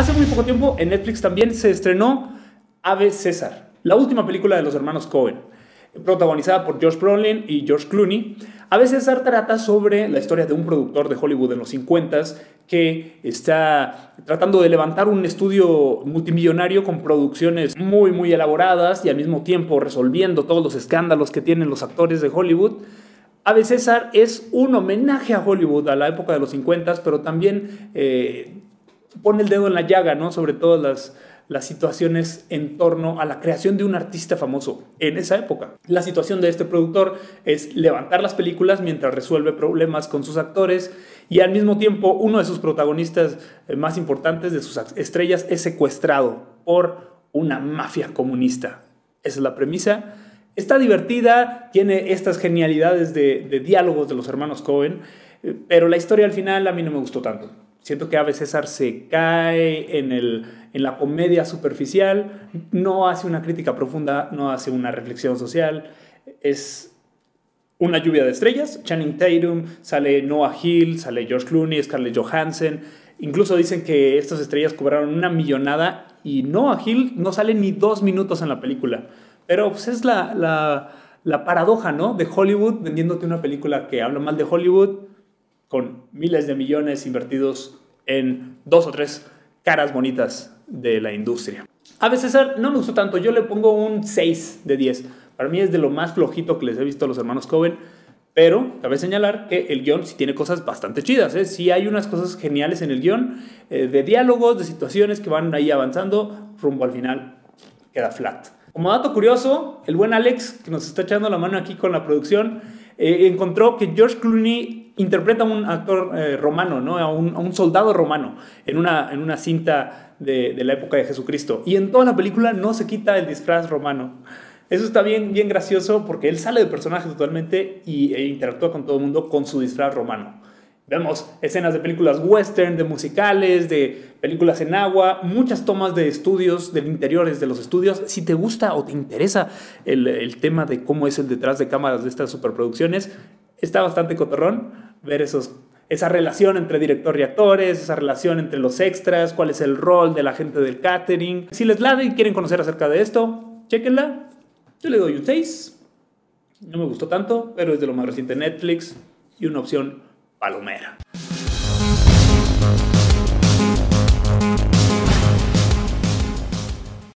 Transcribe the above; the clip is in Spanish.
Hace muy poco tiempo en Netflix también se estrenó Ave César, la última película de los hermanos Cohen, protagonizada por George Brolin y George Clooney. Ave César trata sobre la historia de un productor de Hollywood en los 50 que está tratando de levantar un estudio multimillonario con producciones muy, muy elaboradas y al mismo tiempo resolviendo todos los escándalos que tienen los actores de Hollywood. Ave César es un homenaje a Hollywood a la época de los 50, pero también eh, pone el dedo en la llaga, ¿no? Sobre todas las, situaciones en torno a la creación de un artista famoso en esa época. La situación de este productor es levantar las películas mientras resuelve problemas con sus actores y al mismo tiempo uno de sus protagonistas eh, más importantes, de sus estrellas, es secuestrado por una mafia comunista. Esa es la premisa. Está divertida, tiene estas genialidades de, de diálogos de los hermanos Cohen, eh, pero la historia al final a mí no me gustó tanto. Siento que Ave César se cae en, el, en la comedia superficial, no hace una crítica profunda, no hace una reflexión social. Es una lluvia de estrellas. Channing Tatum, sale Noah Hill, sale George Clooney, Scarlett Johansson. Incluso dicen que estas estrellas cobraron una millonada y Noah Hill no sale ni dos minutos en la película. Pero pues, es la, la, la paradoja, ¿no? De Hollywood vendiéndote una película que habla mal de Hollywood con miles de millones invertidos en dos o tres caras bonitas de la industria. A veces no me gustó tanto, yo le pongo un 6 de 10. Para mí es de lo más flojito que les he visto a los hermanos Cohen, pero cabe señalar que el guion sí tiene cosas bastante chidas. ¿eh? Sí hay unas cosas geniales en el guion, eh, de diálogos, de situaciones que van ahí avanzando, rumbo al final queda flat. Como dato curioso, el buen Alex, que nos está echando la mano aquí con la producción, eh, encontró que George Clooney interpreta a un actor eh, romano, ¿no? a, un, soldado romano, en una, en una cinta de, la época de Jesucristo. Y en toda la película no se quita el disfraz romano. Eso está bien, bien gracioso porque él sale del personaje totalmente y, e interactúa con todo el mundo con su disfraz romano. Vemos escenas de películas western, de musicales, de películas en agua, muchas tomas de estudios, de interiores de los estudios. Si te gusta o te interesa el, el tema de cómo es el detrás de cámaras de estas superproducciones, está bastante cotorrón ver esos, esa relación entre director y actores, esa relación entre los extras, cuál es el rol de la gente del catering. Si les lade y quieren conocer acerca de esto, chequenla. Yo le doy un 6. No me gustó tanto, pero es de lo más reciente Netflix y una opción palomera.